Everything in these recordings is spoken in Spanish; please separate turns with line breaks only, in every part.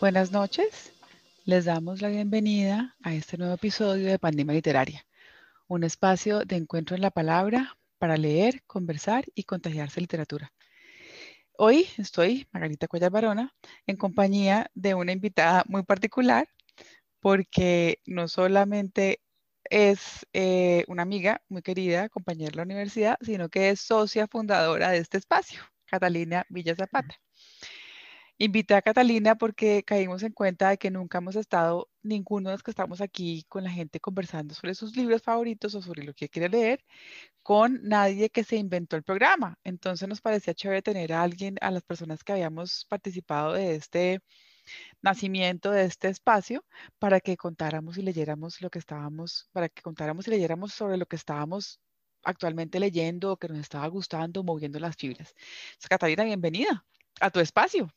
Buenas noches. Les damos la bienvenida a este nuevo episodio de Pandemia Literaria, un espacio de encuentro en la palabra para leer, conversar y contagiarse literatura. Hoy estoy, Margarita Cuellar Barona, en compañía de una invitada muy particular, porque no solamente es eh, una amiga muy querida, compañera de la universidad, sino que es socia fundadora de este espacio, Catalina Villa Zapata. Invité a Catalina porque caímos en cuenta de que nunca hemos estado, ninguno de los que estamos aquí con la gente conversando sobre sus libros favoritos o sobre lo que quiere leer, con nadie que se inventó el programa. Entonces nos parecía chévere tener a alguien, a las personas que habíamos participado de este nacimiento de este espacio para que contáramos y leyéramos lo que estábamos, para que contáramos y leyéramos sobre lo que estábamos actualmente leyendo que nos estaba gustando, moviendo las fibras. Entonces, Catalina, bienvenida a tu espacio.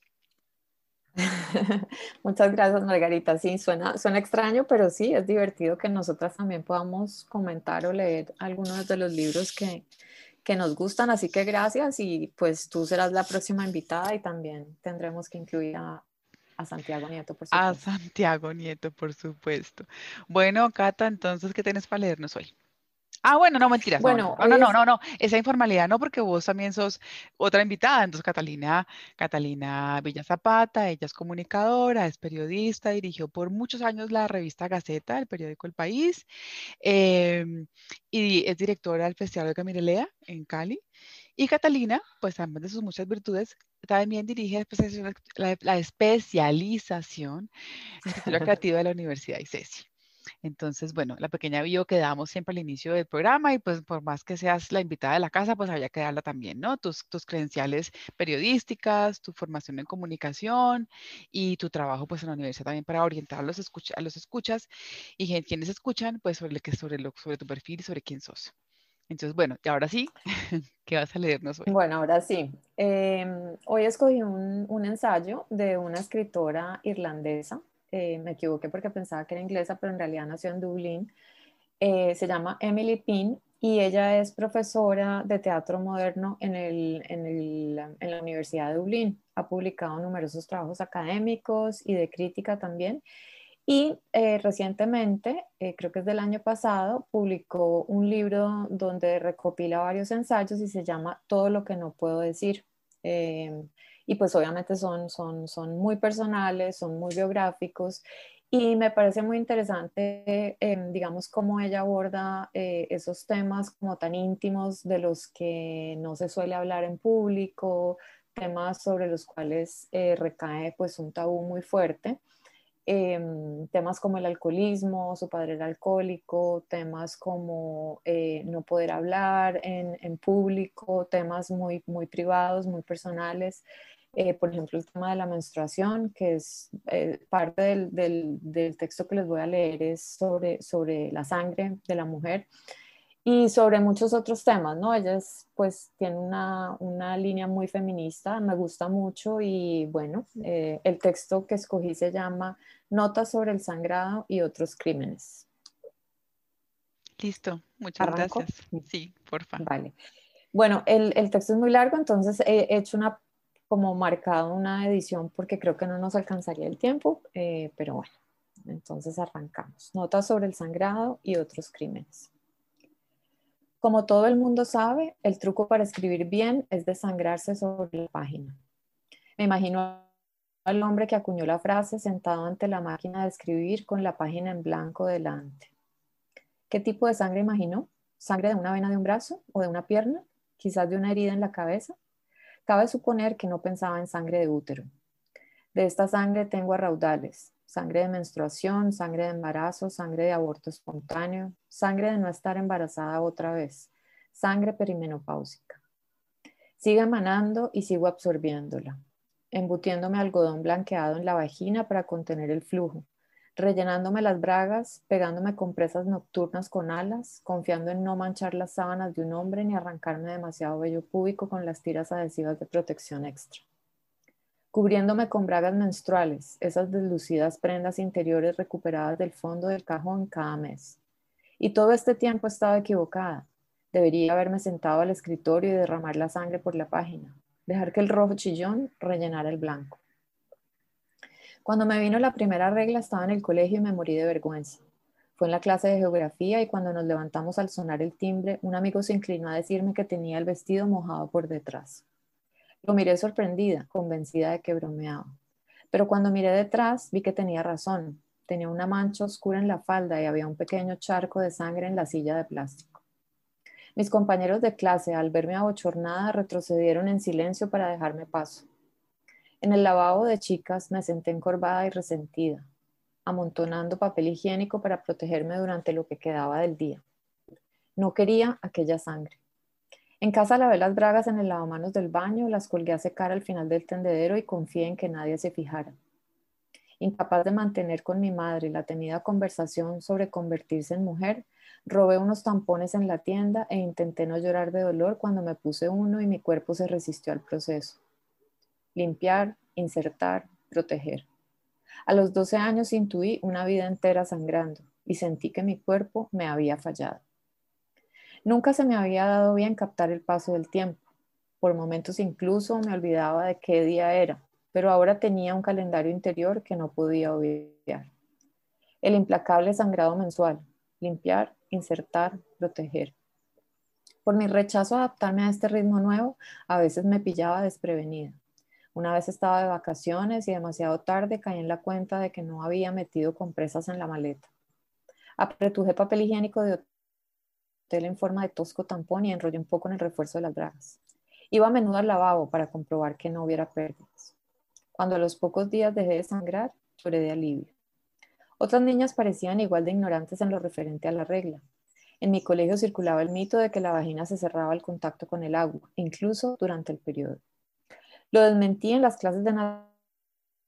Muchas gracias, Margarita. Sí, suena, suena extraño, pero sí, es divertido que nosotras también podamos comentar o leer algunos de los libros que, que nos gustan. Así que gracias y pues tú serás la próxima invitada y también tendremos que incluir a, a Santiago Nieto, por supuesto.
A Santiago Nieto, por supuesto. Bueno, Cata, entonces, ¿qué tienes para leernos hoy? Ah, bueno, no, mentiras. Bueno, no, no, no, no, no, esa informalidad no, porque vos también sos otra invitada. Entonces, Catalina, Catalina Villa Zapata, ella es comunicadora, es periodista, dirigió por muchos años la revista Gaceta, el periódico El País, em, y es directora del Festival de Camirelea en Cali. Y Catalina, pues además de sus muchas virtudes, también dirige la, la especialización en escritura creativa de la Universidad ICESI. Entonces, bueno, la pequeña bio que damos siempre al inicio del programa y pues por más que seas la invitada de la casa, pues había que darla también, ¿no? Tus, tus credenciales periodísticas, tu formación en comunicación y tu trabajo pues en la universidad también para orientar a los, a los escuchas y quienes escuchan pues sobre, que, sobre, lo, sobre tu perfil y sobre quién sos. Entonces, bueno, y ahora sí, ¿qué vas a leernos hoy?
Bueno, ahora sí. Em, hoy escogí un, un, ensayo de una escritora irlandesa eh, me equivoqué porque pensaba que era inglesa, pero en realidad nació en Dublín. Eh, se llama Emily Pin y ella es profesora de teatro moderno en, el, en, el, en, la Universidad de Dublín. Ha publicado numerosos trabajos académicos y de crítica también. Y eh, recientemente, creo que es del año pasado, publicó un libro donde recopila varios ensayos y se llama Todo lo que no puedo decir y pues obviamente son, son, son muy personales, son muy biográficos y me parece muy interesante, em, digamos, cómo ella aborda eh, esos temas como tan íntimos de los que no se suele hablar en público, temas sobre los cuales eh, recae pues un tabú muy fuerte. Em, temas como el alcoholismo, su padre era alcohólico, temas como eh, no poder hablar en, en, público, temas muy, muy privados, muy personales. Eh, por ejemplo, el tema de la menstruación, que es eh, parte del, del, texto que les voy a leer, es sobre, sobre la sangre de la mujer y sobre muchos otros temas, ¿no? Ella pues tiene una, una, línea muy feminista, me gusta mucho y bueno, eh, el texto que escogí se llama Notas sobre el sangrado y otros crímenes.
Listo, muchas gracias. Sí, por favor.
Vale. Bueno, el, el, texto es muy largo, entonces he hecho una como marcado una edición porque creo que no nos alcanzaría el tiempo, eh, pero bueno, entonces arrancamos. Notas sobre el sangrado y otros crímenes. Como todo el mundo sabe, el truco para escribir bien es desangrarse sobre la página. Me imagino al hombre que acuñó la frase sentado ante la máquina de escribir con la página en blanco delante. ¿Qué tipo de sangre imaginó? ¿Sangre de una vena de un brazo o de una pierna? ¿Quizás de una herida en la cabeza? Cabe suponer que no pensaba en sangre de útero. De esta sangre tengo a raudales, sangre de menstruación, sangre de embarazo, sangre de aborto espontáneo, sangre de no estar embarazada otra vez, sangre perimenopáusica. Sigue emanando y sigo absorbiéndola, embutiéndome algodón blanqueado en la vagina para contener el flujo, rellenándome las bragas, pegándome compresas nocturnas con alas, confiando en no manchar las sábanas de un hombre ni arrancarme demasiado vello púbico con las tiras adhesivas de protección extra. Cubriéndome con bragas menstruales, esas deslucidas prendas interiores recuperadas del fondo del cajón cada mes. Y todo este tiempo he estado equivocada. Debería haberme sentado al escritorio y derramar la sangre por la página, dejar que el rojo chillón rellenara el blanco. Cuando me vino la primera regla estaba en el colegio y me morí de vergüenza. Fue en la clase de geografía y cuando nos levantamos al sonar el timbre, un amigo se inclinó a decirme que tenía el vestido mojado por detrás. Lo miré sorprendida, convencida de que bromeaba. Pero cuando miré detrás, vi que tenía razón. Tenía una mancha oscura en la falda y había un pequeño charco de sangre en la silla de plástico. Mis compañeros de clase, al verme abochornada, retrocedieron en silencio para dejarme paso. En el lavabo de chicas me senté encorvada y resentida, amontonando papel higiénico para protegerme durante lo que quedaba del día. No quería aquella sangre. En casa lavé las bragas en el lavamanos del baño, las colgué a secar al final del tendedero y confié en que nadie se fijara. Incapaz de mantener con mi madre la tenida conversación sobre convertirse en mujer, robé unos tampones en la tienda e intenté no llorar de dolor cuando me puse uno y mi cuerpo se resistió al proceso. Limpiar, insertar, proteger. A los 12 años intuí una vida entera sangrando y sentí que mi cuerpo me había fallado. Nunca se me había dado bien captar el paso del tiempo. Por momentos incluso me olvidaba de qué día era, pero ahora tenía un calendario interior que no podía obviar. El implacable sangrado mensual, limpiar, insertar, proteger. Por mi rechazo a adaptarme a este ritmo nuevo, a veces me pillaba desprevenida. Una vez estaba de vacaciones y demasiado tarde caí en la cuenta de que no había metido compresas en la maleta. Apretuje papel higiénico de en forma de tosco tampón y enrollé un poco en el refuerzo de las bragas. Iba a menudo al lavabo para comprobar que no hubiera pérdidas. Cuando a los pocos días dejé de sangrar, lloré de alivio. Otras niñas parecían igual de ignorantes en lo referente a la regla. En mi colegio circulaba el mito de que la vagina se cerraba al contacto con el agua, incluso durante el periodo. Lo desmentí en las clases de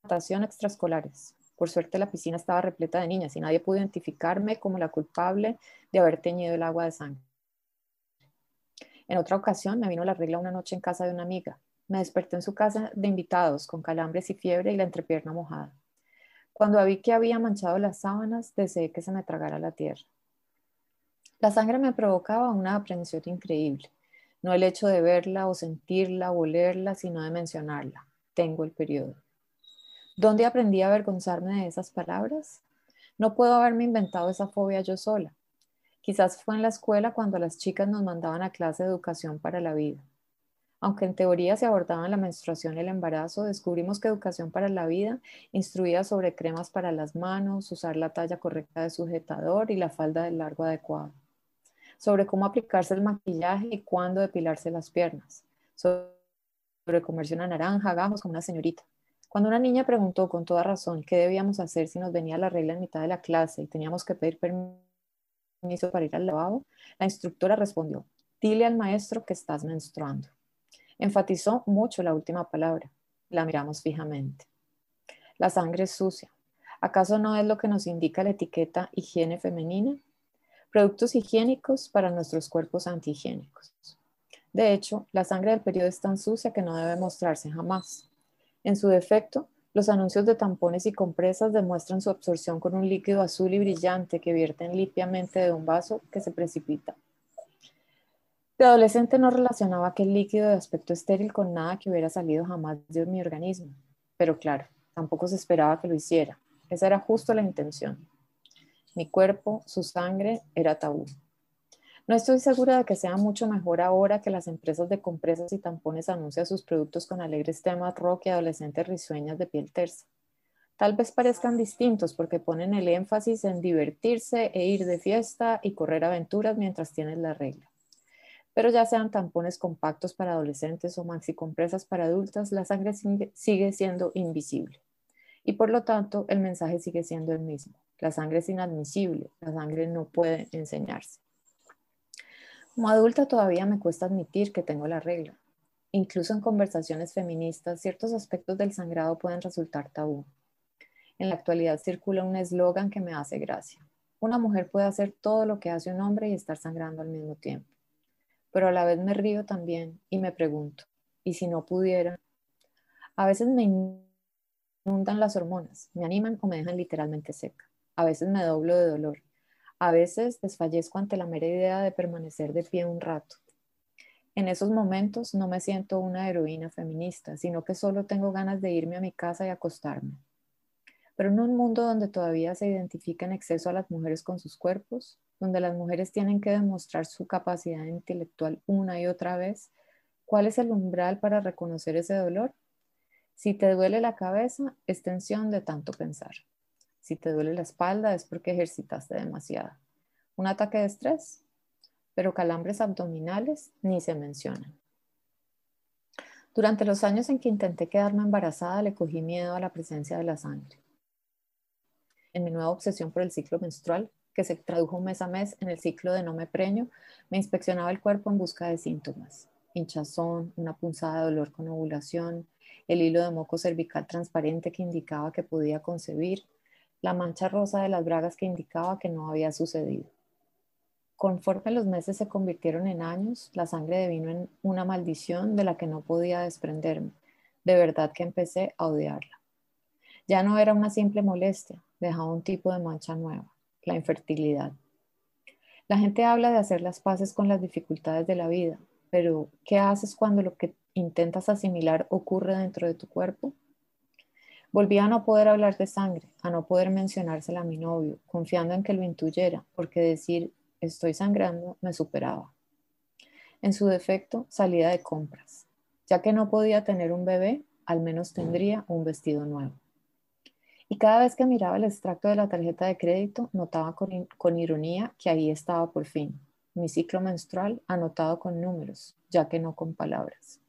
natación extraescolares. Por suerte la piscina estaba repleta de niñas y nadie pudo identificarme como la culpable de haber teñido el agua de sangre. En otra ocasión me vino la regla una noche en casa de una amiga. Me desperté en su casa de invitados con calambres y fiebre y la entrepierna mojada. Cuando vi que había manchado las sábanas, deseé que se me tragara la tierra. La sangre me provocaba una aprensión increíble. No el hecho de verla o sentirla o olerla, sino de mencionarla. Tengo el periodo. ¿Dónde aprendí a avergonzarme de esas palabras? No puedo haberme inventado esa fobia yo sola. Quizás fue en la escuela cuando las chicas nos mandaban a clase de educación para la vida. Aunque en teoría se abordaban la menstruación y el embarazo, descubrimos que educación para la vida instruía sobre cremas para las manos, usar la talla correcta de sujetador y la falda del largo adecuado, sobre cómo aplicarse el maquillaje y cuándo depilarse las piernas, sobre comerse una naranja, gajos como una señorita, cuando una niña preguntó con toda razón qué debíamos hacer si nos venía la regla en mitad de la clase y teníamos que pedir permiso para ir al lavabo, la instructora respondió, dile al maestro que estás menstruando. Enfatizó mucho la última palabra. La miramos fijamente. La sangre es sucia. ¿Acaso no es lo que nos indica la etiqueta higiene femenina? Productos higiénicos para nuestros cuerpos antihigiénicos. De hecho, la sangre del periodo es tan sucia que no debe mostrarse jamás. En su defecto, los anuncios de tampones y compresas demuestran su absorción con un líquido azul y brillante que vierten limpiamente de un vaso que se precipita. De adolescente no relacionaba aquel líquido de aspecto estéril con nada que hubiera salido jamás de mi organismo, pero claro, tampoco se esperaba que lo hiciera. Esa era justo la intención. Mi cuerpo, su sangre, era tabú. No estoy segura de que sea mucho mejor ahora que las empresas de compresas y tampones anuncian sus productos con alegres temas rock y adolescentes risueñas de piel tersa. Tal vez parezcan distintos porque ponen el énfasis en divertirse e ir de fiesta y correr aventuras mientras tienes la regla. Pero ya sean tampones compactos para adolescentes o maxi compresas para adultas, la sangre sigue siendo invisible. Y por lo tanto, el mensaje sigue siendo el mismo. La sangre es inadmisible, la sangre no puede enseñarse. Como adulta todavía me cuesta admitir que tengo la regla. Incluso en conversaciones feministas, ciertos aspectos del sangrado pueden resultar tabú. En la actualidad circula un eslogan que me hace gracia. Una mujer puede hacer todo lo que hace un hombre y estar sangrando al mismo tiempo. Pero a la vez me río también y me pregunto, ¿y si no pudiera? A veces me inundan las hormonas, me animan o me dejan literalmente seca. A veces me doblo de dolor A veces desfallezco ante la mera idea de permanecer de pie un rato. En esos momentos no me siento una heroína feminista, sino que solo tengo ganas de irme a mi casa y acostarme. Pero en un mundo donde todavía se identifica en exceso a las mujeres con sus cuerpos, donde las mujeres tienen que demostrar su capacidad intelectual una y otra vez, ¿cuál es el umbral para reconocer ese dolor? Si te duele la cabeza, es tensión de tanto pensar. Si te duele la espalda, es porque ejercitaste demasiado. ¿Un ataque de estrés? pero calambres abdominales ni se mencionan. Durante los años en que intenté quedarme embarazada, le cogí miedo a la presencia de la sangre. En mi nueva obsesión por el ciclo menstrual, que se tradujo mes a mes en el ciclo de no me preño, me inspeccionaba el cuerpo en busca de síntomas. Hinchazón, una punzada de dolor con ovulación, el hilo de moco cervical transparente que indicaba que podía concebir, la mancha rosa de las bragas que indicaba que no había sucedido. Conforme los meses se convirtieron en años, la sangre devino en una maldición de la que no podía desprenderme. De verdad que empecé a odiarla. Ya no era una simple molestia, dejaba un tipo de mancha nueva, la infertilidad. La gente habla de hacer las paces con las dificultades de la vida, pero ¿qué haces cuando lo que intentas asimilar ocurre dentro de tu cuerpo? Volví a no poder hablar de sangre, a no poder mencionársela a mi novio, confiando en que lo intuyera, porque decir estoy sangrando, me superaba. En su defecto, salía de compras. Ya que no podía tener un bebé, al menos tendría un vestido nuevo. Y cada vez que miraba el extracto de la tarjeta de crédito, notaba con, con, ironía que ahí estaba por fin, mi ciclo menstrual anotado con números, ya que no con palabras.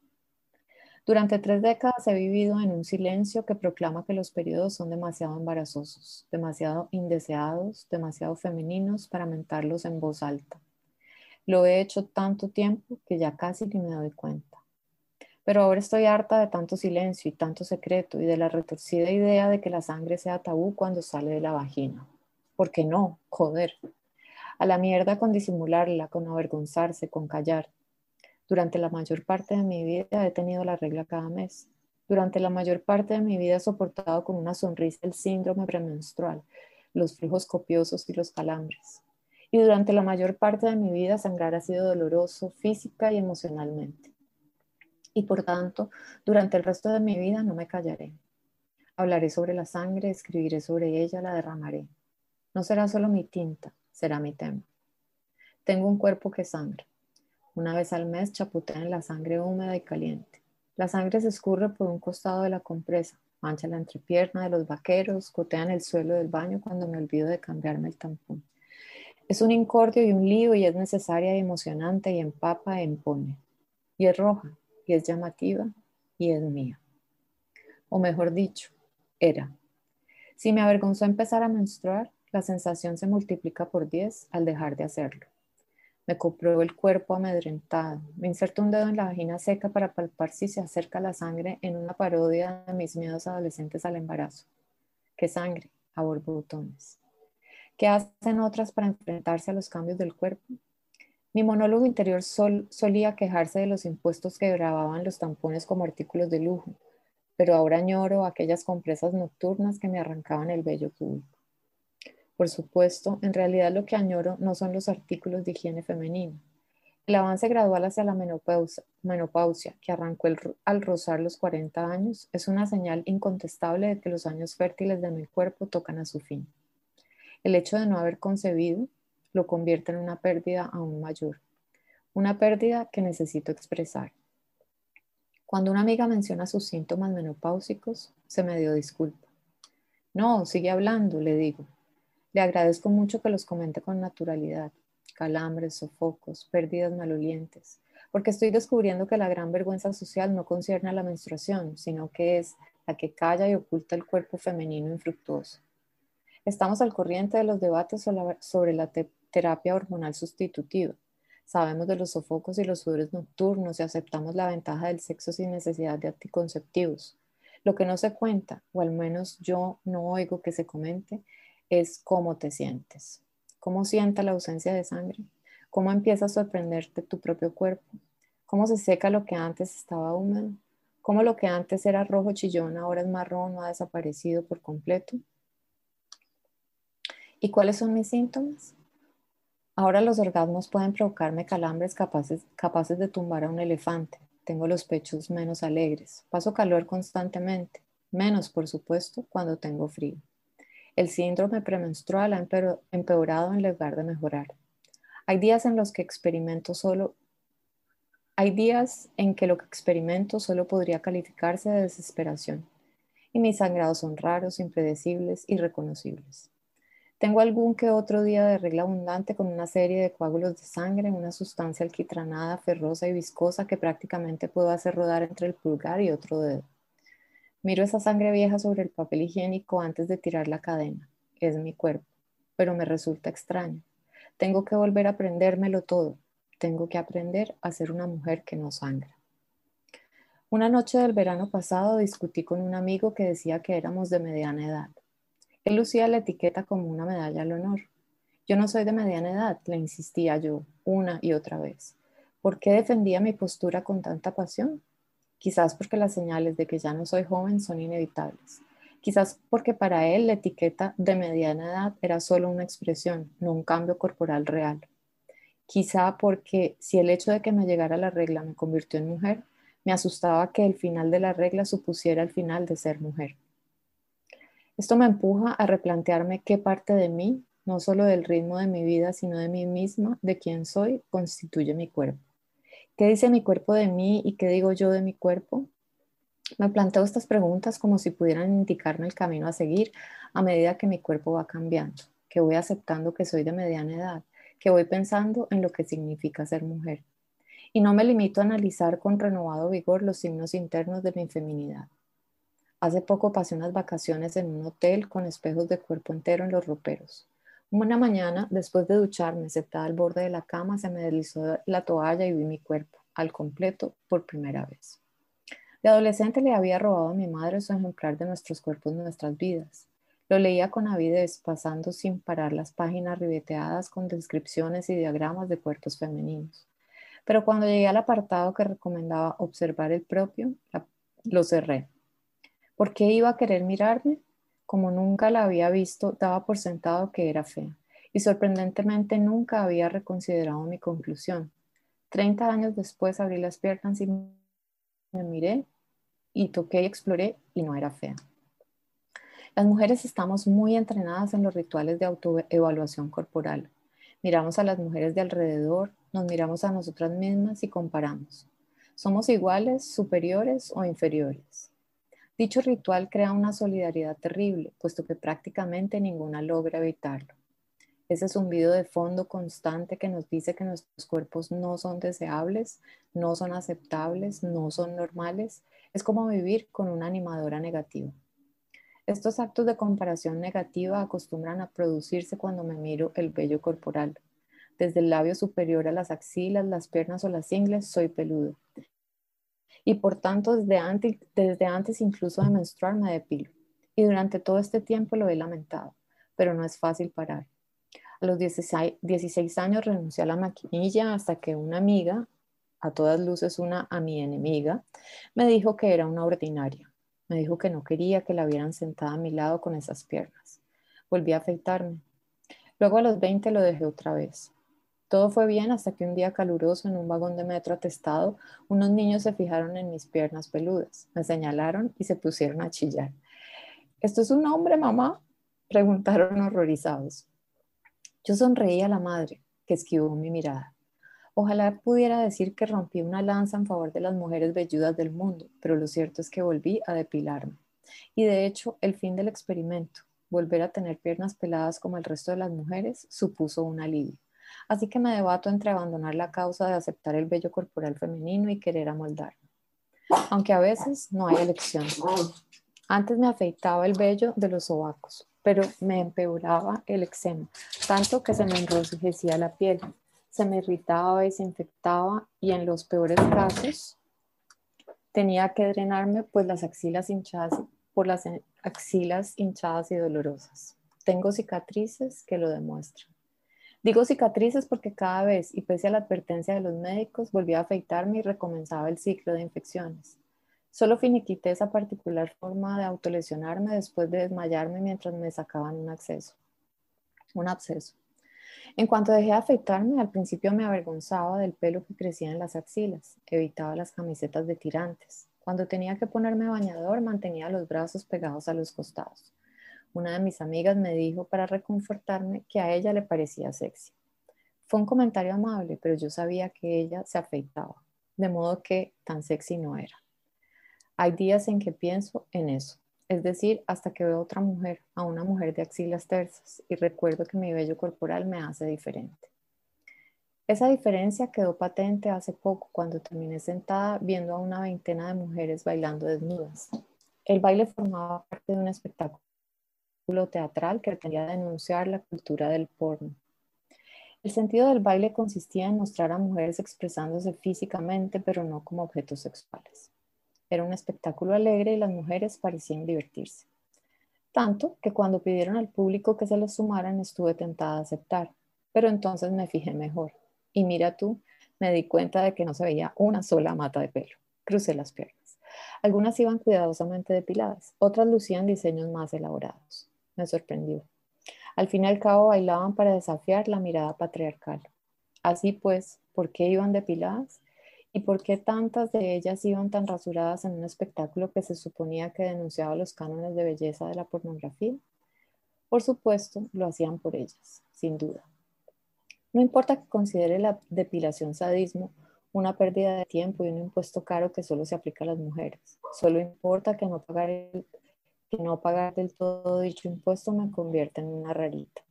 Durante tres décadas he vivido en un silencio que proclama que los periodos son demasiado embarazosos, demasiado indeseados, demasiado femeninos para mentarlos en voz alta. Lo he hecho tanto tiempo que ya casi ni me doy cuenta. Pero ahora estoy harta de tanto silencio y tanto secreto y de la retorcida idea de que la sangre sea tabú cuando sale de la vagina. ¿Por qué no? Joder. A la mierda con disimularla, con avergonzarse, con callar. Durante la mayor parte de mi vida he tenido la regla cada mes. Durante la mayor parte de mi vida he soportado con una sonrisa el síndrome premenstrual, los flujos copiosos y los calambres. Y durante la mayor parte de mi vida sangrar ha sido doloroso física y emocionalmente. Y por tanto, durante el resto de mi vida no me callaré. Hablaré sobre la sangre, escribiré sobre ella, la derramaré. No será solo mi tinta, será mi tema. Tengo un cuerpo que sangra. Una vez al mes chaputean la sangre húmeda y caliente. La sangre se escurre por un costado de la compresa, mancha la entrepierna de los vaqueros, gotea en el suelo del baño cuando me olvido de cambiarme el tampón. Es un incordio y un lío y es necesaria y emocionante y empapa e impone. Y es roja, y es llamativa, y es mía. O mejor dicho, era. Si me avergonzó empezar a menstruar, la sensación se multiplica por 10 al dejar de hacerlo. Me compruebo el cuerpo amedrentado. Me inserto un dedo en la vagina seca para palpar si se acerca la sangre en una parodia de mis miedos adolescentes al embarazo. ¿Qué sangre? A borbotones. ¿Qué hacen otras para enfrentarse a los cambios del cuerpo? Mi monólogo interior solía quejarse de los impuestos que grababan los tampones como artículos de lujo, pero ahora añoro aquellas compresas nocturnas que me arrancaban el vello público. Por supuesto, en realidad lo que añoro no son los artículos de higiene femenina. El avance gradual hacia la menopausia, que arrancó al rozar los 40 años, es una señal incontestable de que los años fértiles de mi cuerpo tocan a su fin. El hecho de no haber concebido lo convierte en una pérdida aún mayor, una pérdida que necesito expresar. Cuando una amiga menciona sus síntomas menopáusicos, se me dio disculpa. No, sigue hablando, le digo. Le agradezco mucho que los comente con naturalidad, calambres, sofocos, pérdidas malolientes, porque estoy descubriendo que la gran vergüenza social no concierne a la menstruación, sino que es la que calla y oculta el cuerpo femenino infructuoso. Estamos al corriente de los debates sobre la terapia hormonal sustitutiva. Sabemos de los sofocos y los sudores nocturnos y aceptamos la ventaja del sexo sin necesidad de anticonceptivos. Lo que no se cuenta, o al menos yo no oigo que se comente, es cómo te sientes. ¿Cómo sienta la ausencia de sangre? ¿Cómo empieza a sorprenderte tu propio cuerpo? ¿Cómo se seca lo que antes estaba húmedo? ¿Cómo lo que antes era rojo chillón ahora es marrón o ha desaparecido por completo? ¿Y cuáles son mis síntomas? Ahora los orgasmos pueden provocarme calambres capaces, capaces de tumbar a un elefante. Tengo los pechos menos alegres. Paso calor constantemente. Menos, por supuesto, cuando tengo frío. El síndrome premenstrual ha empeorado en lugar de mejorar. Hay días en los que experimento solo hay días en que lo que experimento solo podría calificarse de desesperación y mis sangrados son raros, impredecibles, irreconocibles. Tengo algún que otro día de regla abundante con una serie de coágulos de sangre, una sustancia alquitranada, ferrosa y viscosa que prácticamente puedo hacer rodar entre el pulgar y otro dedo. Miro esa sangre vieja sobre el papel higiénico antes de tirar la cadena. Es mi cuerpo, pero me resulta extraño. Tengo que volver a aprendérmelo todo. Tengo que aprender a ser una mujer que no sangra. Una noche del verano pasado discutí con un amigo que decía que éramos de mediana edad. Él lucía la etiqueta como una medalla al honor. Yo no soy de mediana edad, le insistía yo una y otra vez. ¿Por qué defendía mi postura con tanta pasión? Quizás porque las señales de que ya no soy joven son inevitables. Quizás porque para él la etiqueta de mediana edad era solo una expresión, no un cambio corporal real. Quizá porque si el hecho de que me llegara la regla me convirtió en mujer, me asustaba que el final de la regla supusiera el final de ser mujer. Esto me empuja a replantearme qué parte de mí, no solo del ritmo de mi vida, sino de mí misma, de quién soy, constituye mi cuerpo. ¿Qué dice mi cuerpo de mí y qué digo yo de mi cuerpo? Me planteo estas preguntas como si pudieran indicarme el camino a seguir a medida que mi cuerpo va cambiando, que voy aceptando que soy de mediana edad, que voy pensando en lo que significa ser mujer. Y no me limito a analizar con renovado vigor los signos internos de mi feminidad. Hace poco pasé unas vacaciones en un hotel con espejos de cuerpo entero en los roperos. Una mañana, después de ducharme, sentada al borde de la cama, se me deslizó la toalla y vi mi cuerpo, al completo, por primera vez. De adolescente le había robado a mi madre su ejemplar de nuestros cuerpos, nuestras vidas. Lo leía con avidez, pasando sin parar las páginas ribeteadas con descripciones y diagramas de cuerpos femeninos. Pero cuando llegué al apartado que recomendaba observar el propio, lo cerré ¿Por qué iba a querer mirarme? Como nunca la había visto, daba por sentado que era fea. Y sorprendentemente nunca había reconsiderado mi conclusión. Treinta años después abrí las piernas y me miré y toqué y exploré y no era fea. Las mujeres estamos muy entrenadas en los rituales de autoevaluación corporal. Miramos a las mujeres de alrededor, nos miramos a nosotras mismas y comparamos. ¿Somos iguales, superiores o inferiores? Dicho ritual crea una solidaridad terrible, puesto que prácticamente ninguna logra evitarlo. Ese zumbido de fondo constante que nos dice que nuestros cuerpos no son deseables, no son aceptables, no son normales, es como vivir con una animadora negativa. Estos actos de comparación negativa acostumbran a producirse cuando me miro el vello corporal. Desde el labio superior a las axilas, las piernas o las ingles, soy peludo y por tanto desde antes, desde antes incluso de menstruar me depilo. Y durante todo este tiempo lo he lamentado, pero no es fácil parar. A los 16, 16 años renuncié a la maquinilla hasta que una amiga, a todas luces una a mi enemiga, me dijo que era una ordinaria. Me dijo que no quería que la vieran sentada a mi lado con esas piernas. Volví a afeitarme. Luego a los 20 lo dejé otra vez. Todo fue bien hasta que un día caluroso en un vagón de metro atestado, unos niños se fijaron en mis piernas peludas, me señalaron y se pusieron a chillar. ¿Esto es un hombre, mamá? Preguntaron horrorizados. Yo sonreí a la madre, que esquivó mi mirada. Ojalá pudiera decir que rompí una lanza en favor de las mujeres velludas del mundo, pero lo cierto es que volví a depilarme. Y de hecho, el fin del experimento, volver a tener piernas peladas como el resto de las mujeres, supuso un alivio. Así que me debato entre abandonar la causa de aceptar el vello corporal femenino y querer amoldarme. Aunque a veces no hay elección. Antes me afeitaba el vello de los sobacos, pero me empeoraba el eczema, tanto que se me enrojecía la piel, se me irritaba y se infectaba y en los peores casos tenía que drenarme pues las axilas hinchadas por las axilas hinchadas y dolorosas. Tengo cicatrices que lo demuestran. Digo cicatrices porque cada vez, y pese a la advertencia de los médicos, volví a afeitarme y recomenzaba el ciclo de infecciones. Solo finiquité esa particular forma de autolesionarme después de desmayarme mientras me sacaban un acceso, un absceso. En cuanto dejé de afeitarme, al principio me avergonzaba del pelo que crecía en las axilas, evitaba las camisetas de tirantes. Cuando tenía que ponerme bañador, mantenía los brazos pegados a los costados. Una de mis amigas me dijo para reconfortarme que a ella le parecía sexy. Fue un comentario amable, pero yo sabía que ella se afeitaba, de modo que tan sexy no era. Hay días en que pienso en eso, es decir, hasta que veo a otra mujer, a una mujer de axilas tersas, y recuerdo que mi vello corporal me hace diferente. Esa diferencia quedó patente hace poco cuando terminé sentada viendo a una veintena de mujeres bailando desnudas. El baile formaba parte de un espectáculo teatral que pretendía denunciar la cultura del porno. El sentido del baile consistía en mostrar a mujeres expresándose físicamente, pero no como objetos sexuales. Era un espectáculo alegre y las mujeres parecían divertirse. Tanto que cuando pidieron al público que se les sumaran estuve tentada a aceptar, pero entonces me fijé mejor. Y mira tú, me di cuenta de que no se veía una sola mata de pelo. Crucé las piernas. Algunas iban cuidadosamente depiladas, otras lucían diseños más elaborados. Me sorprendió. Al fin y al cabo bailaban para desafiar la mirada patriarcal. Así pues, ¿por qué iban depiladas? ¿Y por qué tantas de ellas iban tan rasuradas en un espectáculo que se suponía que denunciaba los cánones de belleza de la pornografía? Por supuesto, lo hacían por ellas, sin duda. No importa que considere la depilación sadismo una pérdida de tiempo y un impuesto caro que solo se aplica a las mujeres. Solo importa que no pagar el que no pagar del todo dicho impuesto me convierte en una rarita.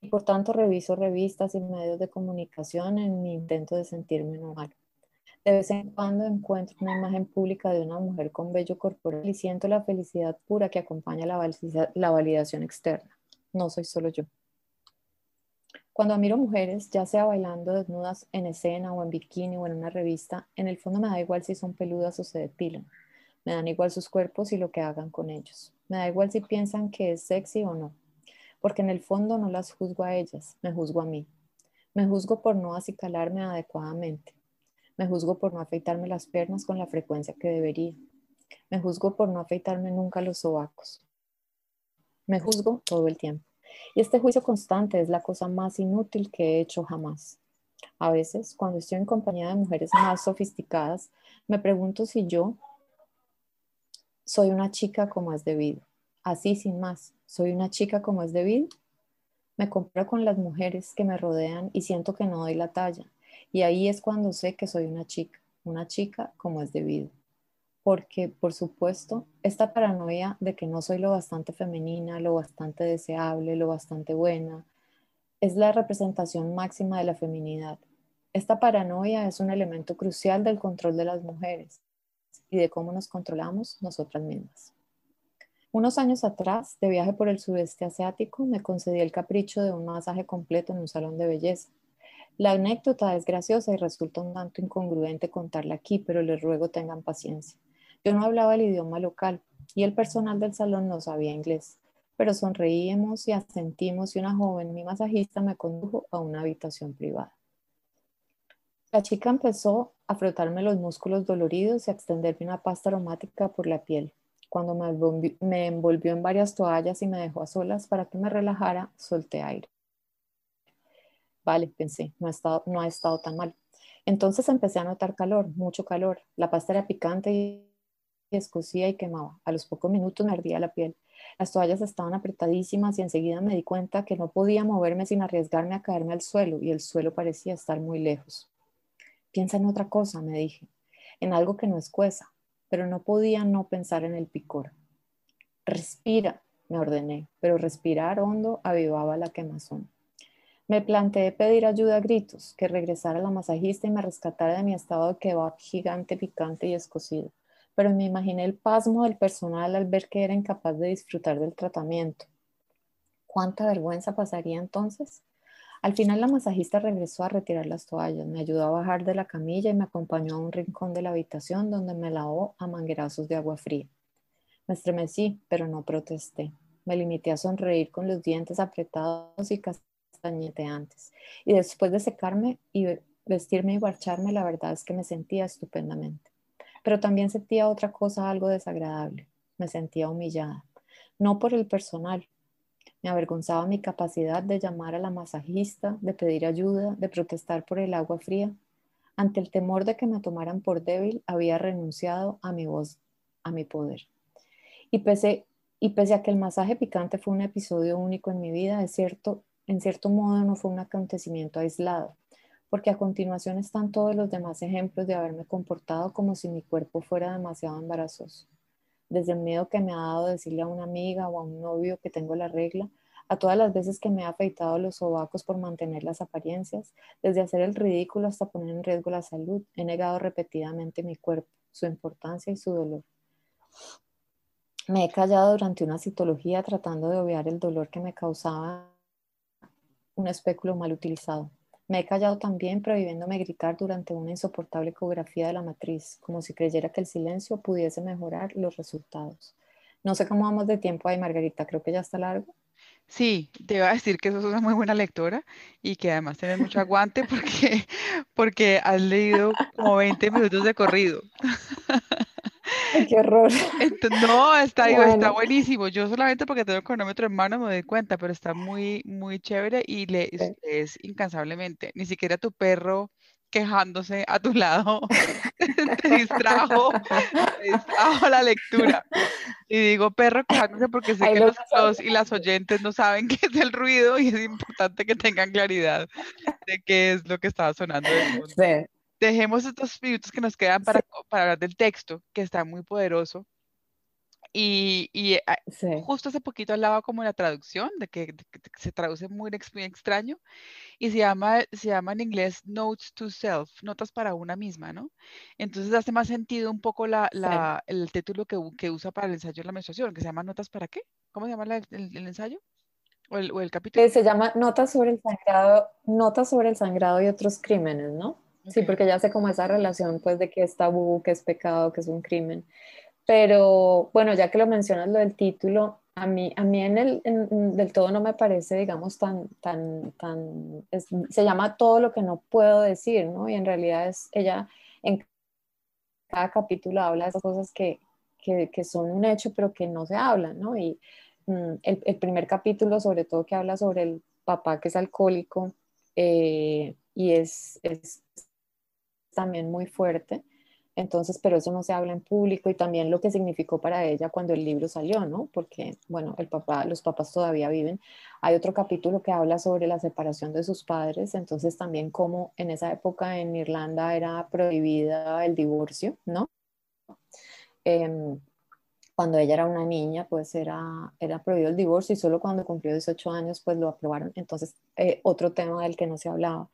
Y por tanto reviso revistas y medios de comunicación en mi intento de sentirme normal. De vez en cuando encuentro una imagen pública de una mujer con vello corporal y siento la felicidad pura que acompaña la, la validación externa. No soy solo yo. Cuando admiro mujeres, ya sea bailando desnudas en escena o en bikini o en una revista, en el fondo me da igual si son peludas o se depilan. Me dan igual sus cuerpos y lo que hagan con ellos. Me da igual si piensan que es sexy o no, porque en el fondo no las juzgo a ellas, me juzgo a mí. Me juzgo por no acicalarme adecuadamente. Me juzgo por no afeitarme las piernas con la frecuencia que debería. Me juzgo por no afeitarme nunca los sobacos. Me juzgo todo el tiempo. Y este juicio constante es la cosa más inútil que he hecho jamás. A veces, cuando estoy en compañía de mujeres más sofisticadas, me pregunto si yo, soy una chica como es debido. Así sin más, soy una chica como es debido. Me comparo con las mujeres que me rodean y siento que no doy la talla. Y ahí es cuando sé que soy una chica, una chica como es debido. Porque, por supuesto, esta paranoia de que no soy lo bastante femenina, lo bastante deseable, lo bastante buena, es la representación máxima de la feminidad. Esta paranoia es un elemento crucial del control de las mujeres y de cómo nos controlamos nosotras mismas. Unos años atrás, de viaje por el sudeste asiático, me concedí el capricho de un masaje completo en un salón de belleza. La anécdota es graciosa y resulta un tanto incongruente contarla aquí, pero les ruego tengan paciencia. Yo no hablaba el idioma local y el personal del salón no sabía inglés, pero sonreímos y asentimos y una joven, mi masajista, me condujo a una habitación privada. La chica empezó a frotarme los músculos doloridos y a extenderme una pasta aromática por la piel. Cuando me envolvió, en varias toallas y me dejó a solas para que me relajara, solté aire. Vale, pensé, no ha estado, no ha estado tan mal. Entonces empecé a notar calor, mucho calor. La pasta era picante y escocía y quemaba. A los pocos minutos me ardía la piel. Las toallas estaban apretadísimas y enseguida me di cuenta que no podía moverme sin arriesgarme a caerme al suelo y el suelo parecía estar muy lejos. Piensa en otra cosa, me dije, en algo que no es cuesa, pero no podía no pensar en el picor. Respira, me ordené, pero respirar hondo avivaba la quemazón. Me planteé pedir ayuda a gritos, que regresara la masajista y me rescatara de mi estado de kebab gigante, picante y escocido. Pero me imaginé el pasmo del personal al ver que era incapaz de disfrutar del tratamiento. ¿Cuánta vergüenza pasaría entonces? Al final la masajista regresó a retirar las toallas, me ayudó a bajar de la camilla y me acompañó a un rincón de la habitación donde me lavó a manguerazos de agua fría. Me estremecí, pero no protesté. Me limité a sonreír con los dientes apretados y castañeteantes. Y después de secarme y vestirme y marcharme, la verdad es que me sentía estupendamente. Pero también sentía otra cosa algo desagradable. Me sentía humillada. No por el personal, Me avergonzaba mi capacidad de llamar a la masajista, de pedir ayuda, de protestar por el agua fría. Ante el temor de que me tomaran por débil, había renunciado a mi voz, a mi poder. Y pese, y a que el masaje picante fue un episodio único en mi vida, cierto, en cierto modo no fue un acontecimiento aislado, porque a continuación están todos los demás ejemplos de haberme comportado como si mi cuerpo fuera demasiado embarazoso. Desde el miedo que me ha dado decirle a una amiga o a un novio que tengo la regla, a todas las veces que me he afeitado los sobacos por mantener las apariencias, desde hacer el ridículo hasta poner en riesgo la salud, he negado repetidamente mi cuerpo, su importancia y su dolor. Me he callado durante una citología tratando de obviar el dolor que me causaba un espéculo mal utilizado. Me he callado también prohibiéndome gritar durante una insoportable ecografía de la matriz, como si creyera que el silencio pudiese mejorar los resultados. No sé cómo vamos de tiempo ahí, Margarita, creo que ya está largo.
Sí, te iba a decir que sos una muy buena lectora y que además tienes mucho aguante porque, porque has leído como 20 minutos de corrido.
qué horror.
no, está, está buenísimo. Yo solamente porque tengo el cronómetro en mano me doy cuenta, pero está muy, muy chévere y lees incansablemente. Ni siquiera tu perro quejándose a tu lado te distrajo, te distrajo la lectura. Y digo perro quejándose porque sé que los, y las oyentes no saben qué es el ruido y es importante que tengan claridad de qué es lo que estaba sonando. Sí dejemos estos minutos que nos quedan para, para hablar del texto, que está muy poderoso. Y, y ah, justo hace poquito hablaba como la traducción, de que, se traduce muy, extraño, y se llama, se llama en inglés Notes to Self, notas para una misma, ¿no? Entonces hace más sentido un poco la, la, el título que, que, usa para el ensayo de la menstruación, que se llama Notas para qué? ¿Cómo se llama el, el, ensayo? ¿O el, o el capítulo?
se llama Notas sobre el sangrado, Notas sobre el sangrado y otros crímenes, ¿no? Sí, porque ya sé cómo esa relación, pues, de que es tabú, que es pecado, que es un crimen. Pero, bueno, ya que lo mencionas, lo del título, a mí, a mí en el, del todo no me parece, digamos, tan, tan, tan, se llama todo lo que no puedo decir, ¿no? Y en realidad es, ella en cada capítulo habla de esas cosas que, que, que son un hecho, pero que no se hablan, ¿no? Y mm, el, el, primer capítulo, sobre todo, que habla sobre el papá que es alcohólico, eh, y es, es también muy fuerte. Entonces, pero eso no se habla en público y también lo que significó para ella cuando el libro salió, ¿no? Porque, bueno, el papá, los papás todavía viven. Hay otro capítulo que habla sobre la separación de sus padres, entonces también como en esa época en Irlanda era prohibida el divorcio, ¿no? Em, cuando ella era una niña, pues era, era prohibido el divorcio y solo cuando cumplió 18 años, pues lo aprobaron. Entonces, eh, otro tema del que no se hablaba.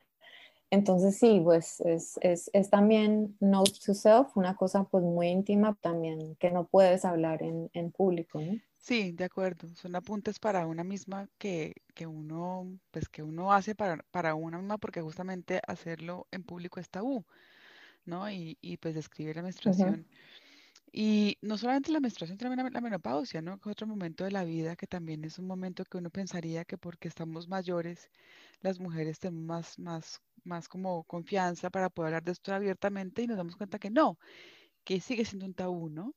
Entonces sí, pues es, es, es, también note to self, una cosa pues muy íntima también que no puedes hablar en, en público, ¿no?
Sí, de acuerdo. Son apuntes para una misma que, que uno, pues que uno hace para, para, una misma porque justamente hacerlo en público es tabú, ¿no? Y, y pues describir la menstruación. Y no solamente la menstruación, también la menopausia, ¿no? Que es otro momento de la vida que también es un momento que uno pensaría que porque estamos mayores, las mujeres tenemos más, más, más como confianza para poder hablar de esto abiertamente y nos damos cuenta que no, que sigue siendo un tabú, ¿no?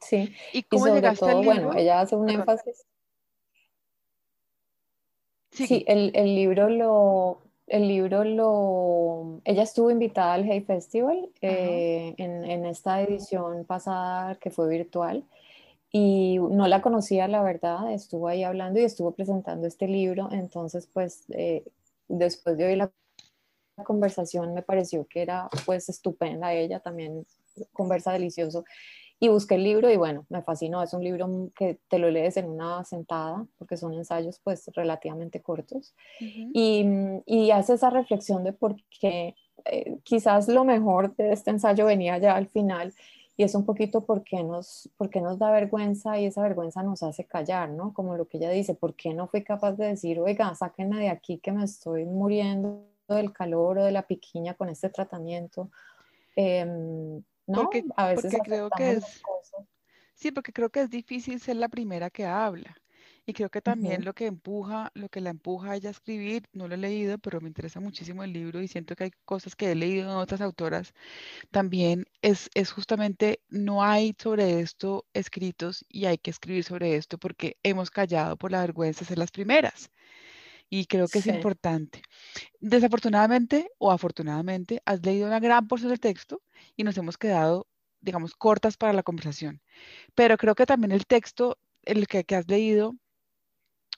sí. ¿Y cómo llegaste al libro? Bueno, ella hace un énfasis. Sí, el, el libro lo, el libro lo... Ella estuvo invitada al Hey Festival eh, en, esta edición pasada que fue virtual y no la conocía, la verdad, estuvo ahí hablando y estuvo presentando este libro, entonces pues eh, después de oír la conversación me pareció que era pues estupenda. Ella, también conversa delicioso. Y busqué el libro y bueno, me fascinó. Es un libro que te lo lees en una sentada porque son ensayos pues relativamente cortos. Y, y, hace esa reflexión de por qué eh, quizás lo mejor de este ensayo venía ya al final y es un poquito por qué nos, por qué nos da vergüenza y esa vergüenza nos hace callar, ¿no? Como lo que ella dice, ¿por qué no fui capaz de decir, oiga, sáquenme de aquí que me estoy muriendo del calor o de la piquiña con este tratamiento? Eh,
porque, a veces creo que es... Sí, porque creo que es difícil ser la primera que habla. Y creo que también lo que empuja, lo que la empuja a ella a escribir, no lo he leído, pero me interesa muchísimo el libro y siento que hay cosas que he leído en otras autoras, también es, es justamente, no hay sobre esto escritos y hay que escribir sobre esto porque hemos callado por la vergüenza de ser las primeras. Y creo que es importante. Desafortunadamente o afortunadamente, has leído una gran porción del texto y nos hemos quedado, digamos, cortas para la conversación. Pero creo que también el texto, el que, que has leído,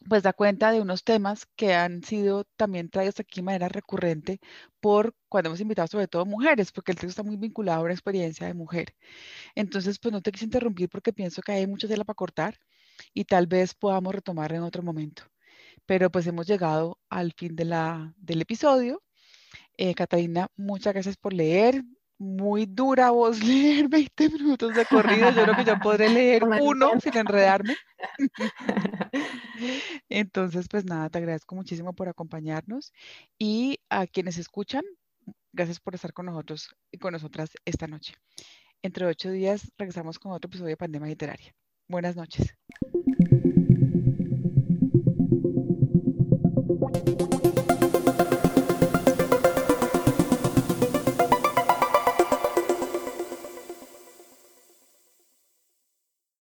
pues da cuenta de unos temas que han sido también traídos aquí de manera recurrente por cuando hemos invitado sobre todo mujeres, porque el texto está muy vinculado a una experiencia de mujer. Entonces, pues no te quise interrumpir porque pienso que hay mucha tela para cortar y tal vez podamos retomar en otro momento. Pero pues hemos llegado al fin de la, del episodio. Eh, Catalina, muchas gracias por leer muy dura vos leer 20 minutos de corrido. Yo creo que yo podré leer uno sin enredarme. Entonces, pues nada, te agradezco muchísimo por acompañarnos y a quienes escuchan, gracias por estar con nosotros y con nosotras esta noche. Entre ocho días regresamos con otro episodio de Pandemia Literaria. Buenas noches.